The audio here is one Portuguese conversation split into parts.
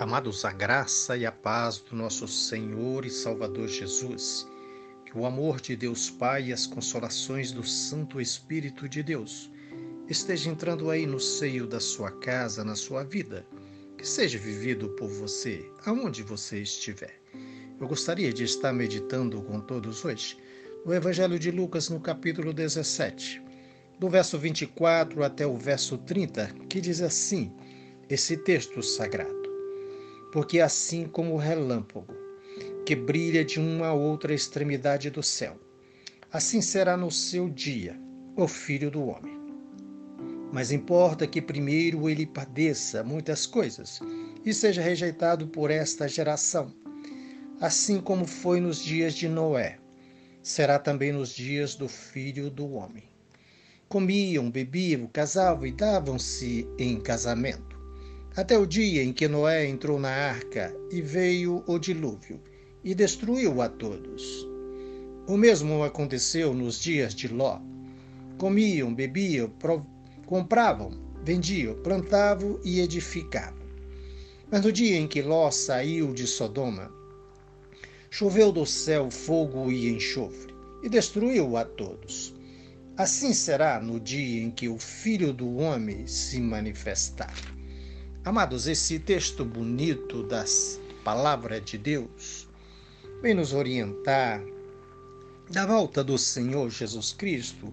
Amados, a graça e a paz do nosso Senhor e Salvador Jesus, que o amor de Deus Pai e as consolações do Santo Espírito de Deus esteja entrando aí no seio da sua casa, na sua vida, que seja vivido por você, aonde você estiver. Eu gostaria de estar meditando com todos hoje no Evangelho de Lucas, no capítulo 17, do verso 24 até o verso 30, que diz assim: esse texto sagrado porque assim como o relâmpago que brilha de uma outra extremidade do céu, assim será no seu dia o filho do homem. Mas importa que primeiro ele padeça muitas coisas e seja rejeitado por esta geração, assim como foi nos dias de Noé, será também nos dias do filho do homem. Comiam, bebiam, casavam e davam-se em casamento até o dia em que Noé entrou na arca e veio o dilúvio e destruiu a todos. O mesmo aconteceu nos dias de Ló. Comiam, bebiam, compravam, vendiam, plantavam e edificavam. Mas no dia em que Ló saiu de Sodoma, choveu do céu fogo e enxofre e destruiu a todos. Assim será no dia em que o Filho do Homem se manifestar. Amados, esse texto bonito das palavras de Deus vem nos orientar da volta do Senhor Jesus Cristo,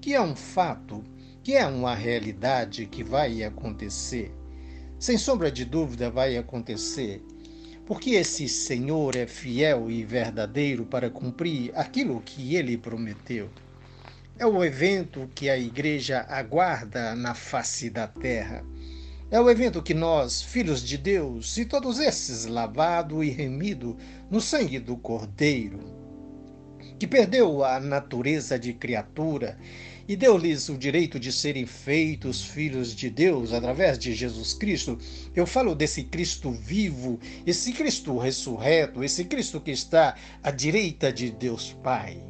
que é um fato, que é uma realidade que vai acontecer. Sem sombra de dúvida, vai acontecer, porque esse Senhor é fiel e verdadeiro para cumprir aquilo que ele prometeu. É o evento que a igreja aguarda na face da terra é o evento que nós, filhos de Deus, e todos esses lavado e remido no sangue do Cordeiro, que perdeu a natureza de criatura e deu-lhes o direito de serem feitos filhos de Deus através de Jesus Cristo. Eu falo desse Cristo vivo, esse Cristo ressurreto, esse Cristo que está à direita de Deus Pai.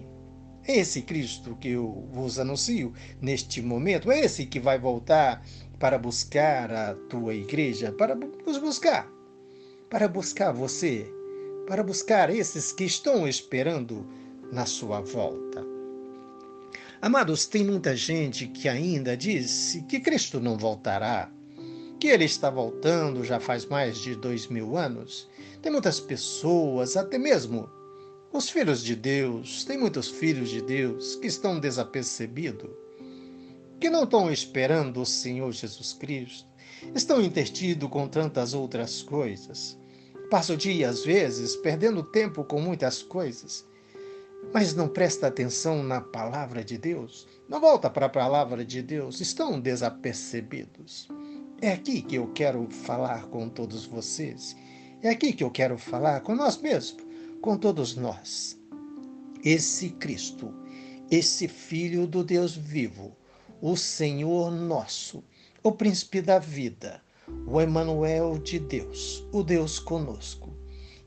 É esse Cristo que eu vos anuncio neste momento, é esse que vai voltar para buscar a tua igreja, para nos buscar, para buscar você, para buscar esses que estão esperando na sua volta. Amados, tem muita gente que ainda disse que Cristo não voltará, que ele está voltando já faz mais de dois mil anos. Tem muitas pessoas, até mesmo os filhos de Deus, tem muitos filhos de Deus que estão desapercebidos que não estão esperando o Senhor Jesus Cristo, estão intertidos com tantas outras coisas. Passa o dia, às vezes, perdendo tempo com muitas coisas, mas não presta atenção na palavra de Deus, não volta para a palavra de Deus, estão desapercebidos. É aqui que eu quero falar com todos vocês. É aqui que eu quero falar com nós mesmos, com todos nós. Esse Cristo, esse Filho do Deus vivo, o Senhor nosso, o príncipe da vida, o Emanuel de Deus, o Deus conosco.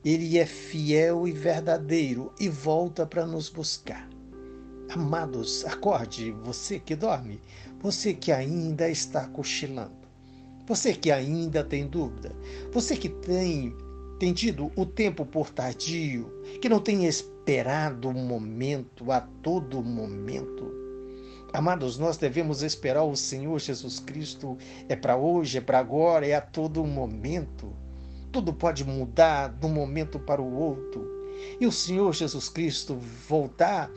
Ele é fiel e verdadeiro e volta para nos buscar. Amados, acorde, você que dorme, você que ainda está cochilando, você que ainda tem dúvida, você que tem, tem tido o tempo por tardio, que não tem esperado o momento a todo momento, Amados, nós devemos esperar o Senhor Jesus Cristo. É para hoje, é para agora, é a todo momento. Tudo pode mudar de um momento para o outro. E o Senhor Jesus Cristo voltar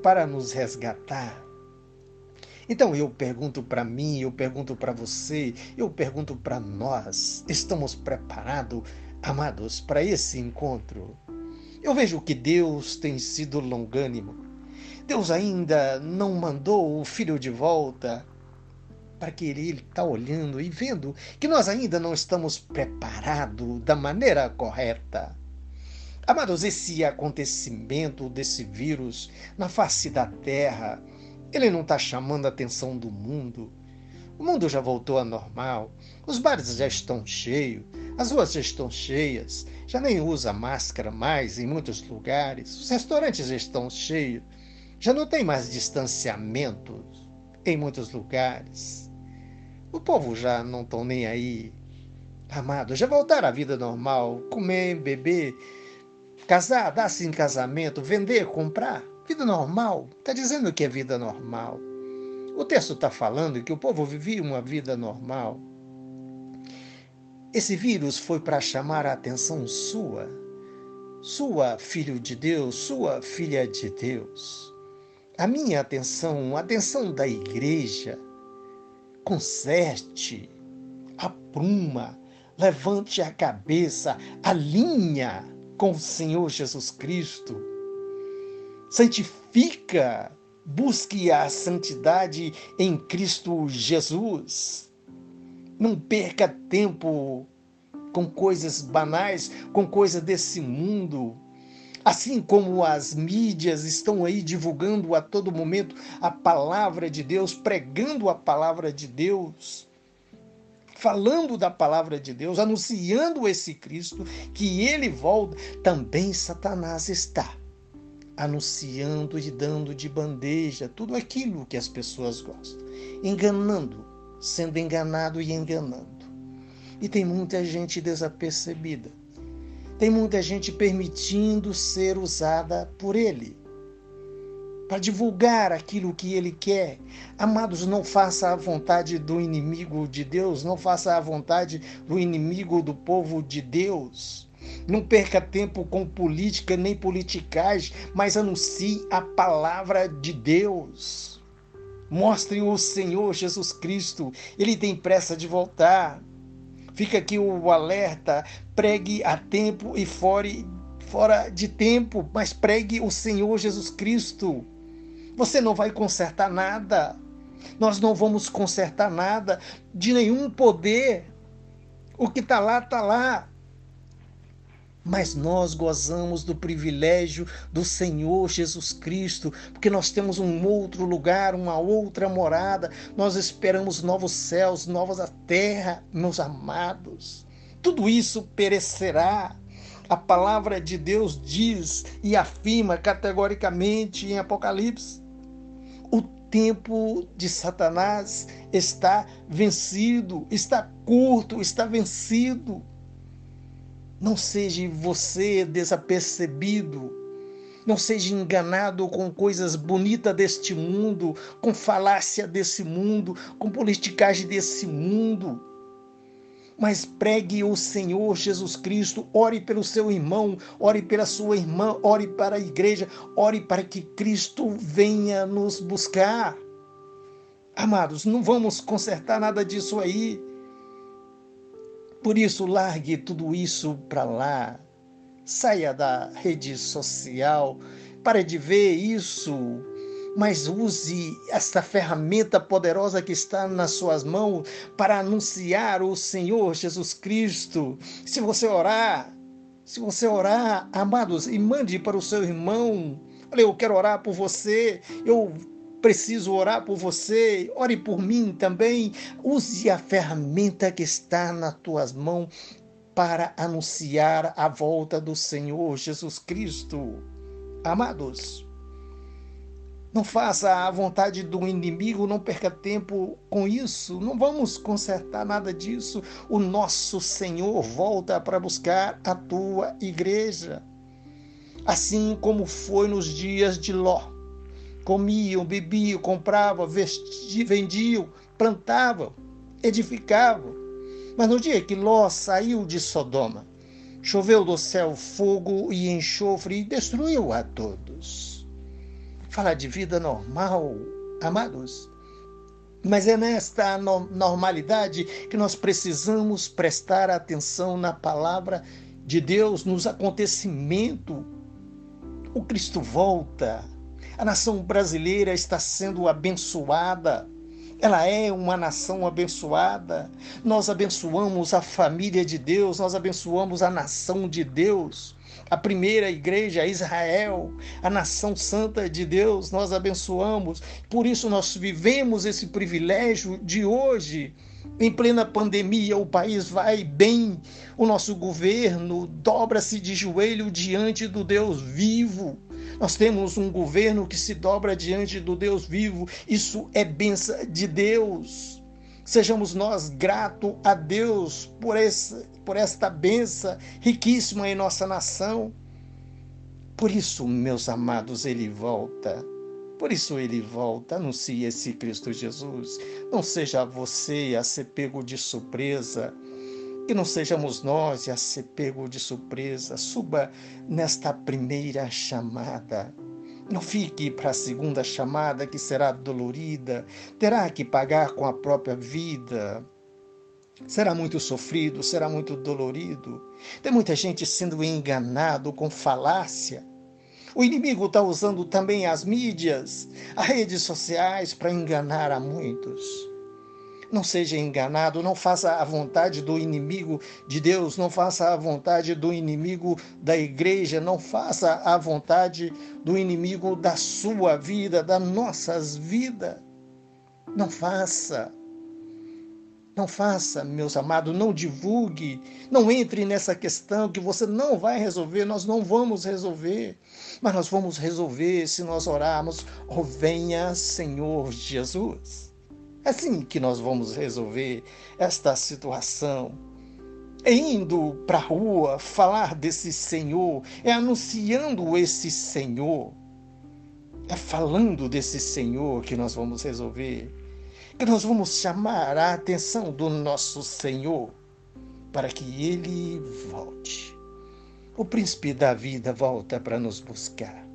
para nos resgatar. Então eu pergunto para mim, eu pergunto para você, eu pergunto para nós: estamos preparados, amados, para esse encontro? Eu vejo que Deus tem sido longânimo Deus ainda não mandou o filho de volta para que ele está olhando e vendo que nós ainda não estamos preparados da maneira correta. Amados, esse acontecimento desse vírus na face da terra, ele não está chamando a atenção do mundo. O mundo já voltou ao normal, os bares já estão cheios, as ruas já estão cheias, já nem usa máscara mais em muitos lugares, os restaurantes já estão cheios. Já não tem mais distanciamento em muitos lugares. O povo já não estão nem aí. Amado, já voltar à vida normal, comer, beber, casar, dar-se em casamento, vender, comprar. Vida normal. Está dizendo que é vida normal. O texto está falando que o povo vivia uma vida normal. Esse vírus foi para chamar a atenção sua, sua filho de Deus, sua filha de Deus. A minha atenção, a atenção da igreja, conserte, apruma, levante a cabeça, alinha com o Senhor Jesus Cristo. Santifica, busque a santidade em Cristo Jesus. Não perca tempo com coisas banais, com coisas desse mundo. Assim como as mídias estão aí divulgando a todo momento a palavra de Deus, pregando a palavra de Deus, falando da palavra de Deus, anunciando esse Cristo, que ele volta, também Satanás está anunciando e dando de bandeja tudo aquilo que as pessoas gostam, enganando, sendo enganado e enganando. E tem muita gente desapercebida. Tem muita gente permitindo ser usada por ele para divulgar aquilo que ele quer. Amados, não faça a vontade do inimigo de Deus, não faça a vontade do inimigo do povo de Deus. Não perca tempo com política nem politicagem, mas anuncie a palavra de Deus. Mostre o Senhor Jesus Cristo, ele tem pressa de voltar. Fica aqui o alerta: pregue a tempo e fora, fora de tempo, mas pregue o Senhor Jesus Cristo. Você não vai consertar nada. Nós não vamos consertar nada de nenhum poder. O que está lá, está lá mas nós gozamos do privilégio do Senhor Jesus Cristo, porque nós temos um outro lugar, uma outra morada, nós esperamos novos céus, novas terra, meus amados. Tudo isso perecerá. A palavra de Deus diz e afirma categoricamente em Apocalipse: o tempo de Satanás está vencido, está curto, está vencido. Não seja você desapercebido. Não seja enganado com coisas bonitas deste mundo, com falácia desse mundo, com politicagem desse mundo. Mas pregue o Senhor Jesus Cristo, ore pelo seu irmão, ore pela sua irmã, ore para a igreja, ore para que Cristo venha nos buscar. Amados, não vamos consertar nada disso aí. Por isso, largue tudo isso para lá. Saia da rede social. Pare de ver isso. Mas use esta ferramenta poderosa que está nas suas mãos para anunciar o Senhor Jesus Cristo. Se você orar, se você orar, amados, e mande para o seu irmão. Olha, eu quero orar por você. Eu preciso orar por você, ore por mim também. Use a ferramenta que está nas tuas mãos para anunciar a volta do Senhor Jesus Cristo. Amados, não faça a vontade do inimigo, não perca tempo com isso. Não vamos consertar nada disso. O nosso Senhor volta para buscar a tua igreja. Assim como foi nos dias de Ló comiam, bebiam, compravam, vestiam, vendiam, plantavam, edificavam. Mas no dia que Ló saiu de Sodoma, choveu do céu fogo e enxofre e destruiu a todos. Fala de vida normal, amados. Mas é nesta normalidade que nós precisamos prestar atenção na palavra de Deus, nos acontecimentos. O Cristo volta, a nação brasileira está sendo abençoada. Ela é uma nação abençoada. Nós abençoamos a família de Deus, nós abençoamos a nação de Deus. A primeira igreja, Israel, a nação santa de Deus, nós abençoamos. Por isso nós vivemos esse privilégio de hoje em plena pandemia, o país vai bem, o nosso governo dobra-se de joelho diante do Deus vivo. Nós temos um governo que se dobra diante do Deus vivo. Isso é benção de Deus. Sejamos nós gratos a Deus por, esse, por esta benção riquíssima em nossa nação. Por isso, meus amados, ele volta. Por isso ele volta, anuncie esse Cristo Jesus. Não seja você a ser pego de surpresa. Que não sejamos nós a ser pego de surpresa. Suba nesta primeira chamada. Não fique para a segunda chamada, que será dolorida, terá que pagar com a própria vida. Será muito sofrido, será muito dolorido. Tem muita gente sendo enganado com falácia. O inimigo está usando também as mídias, as redes sociais para enganar a muitos. Não seja enganado, não faça a vontade do inimigo de Deus, não faça a vontade do inimigo da igreja, não faça a vontade do inimigo da sua vida, das nossas vidas. Não faça. Não faça, meus amados, não divulgue, não entre nessa questão que você não vai resolver, nós não vamos resolver, mas nós vamos resolver se nós orarmos, oh venha Senhor Jesus. É assim que nós vamos resolver esta situação. É indo para a rua falar desse Senhor, é anunciando esse Senhor, é falando desse Senhor que nós vamos resolver, que nós vamos chamar a atenção do nosso Senhor para que ele volte. O príncipe da vida volta para nos buscar.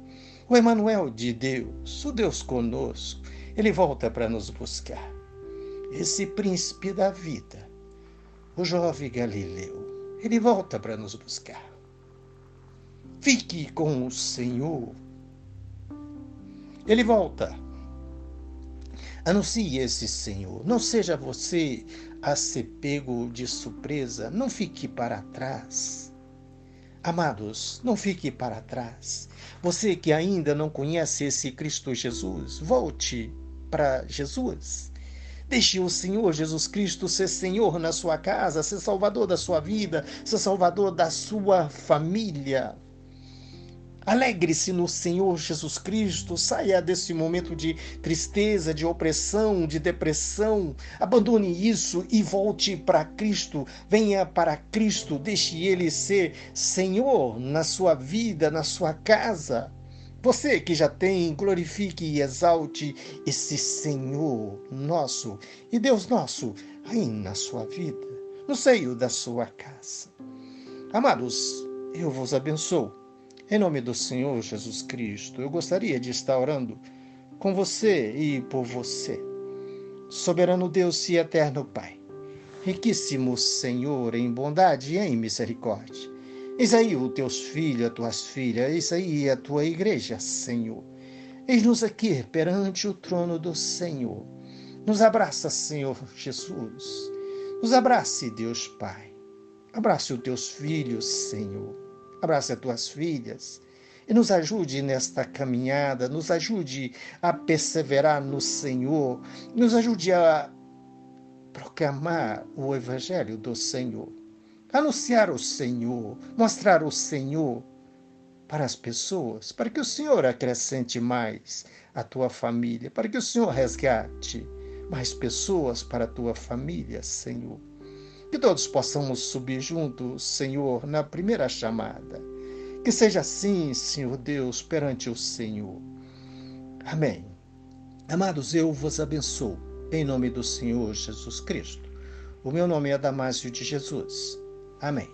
O Emanuel de Deus, o Deus conosco, ele volta para nos buscar esse príncipe da vida, o jovem Galileu, ele volta para nos buscar. Fique com o Senhor. Ele volta. Anuncie esse Senhor. Não seja você a ser pego de surpresa. Não fique para trás. Amados, não fique para trás. Você que ainda não conhece esse Cristo Jesus, volte para Jesus. Deixe o Senhor Jesus Cristo ser Senhor na sua casa, ser Salvador da sua vida, ser Salvador da sua família. Alegre-se no Senhor Jesus Cristo, saia desse momento de tristeza, de opressão, de depressão. Abandone isso e volte para Cristo. Venha para Cristo, deixe Ele ser Senhor na sua vida, na sua casa. Você que já tem, glorifique e exalte esse Senhor nosso e Deus nosso aí na sua vida, no seio da sua casa. Amados, eu vos abençoo. Em nome do Senhor Jesus Cristo, eu gostaria de estar orando com você e por você. Soberano Deus e eterno Pai, riquíssimo Senhor em bondade e em misericórdia. Eis aí os teus filhos, as tuas filhas, eis aí a tua igreja, Senhor. Eis-nos aqui perante o trono do Senhor. Nos abraça, Senhor Jesus. Nos abrace, Deus Pai. Abrace os teus filhos, Senhor. Abrace as tuas filhas. E nos ajude nesta caminhada, nos ajude a perseverar no Senhor, nos ajude a proclamar o Evangelho do Senhor anunciar o Senhor, mostrar o Senhor para as pessoas, para que o Senhor acrescente mais a tua família, para que o Senhor resgate mais pessoas para a tua família, Senhor. Que todos possamos subir juntos, Senhor, na primeira chamada. Que seja assim, Senhor Deus, perante o Senhor. Amém. Amados, eu vos abençoo, em nome do Senhor Jesus Cristo. O meu nome é Damásio de Jesus. Amém.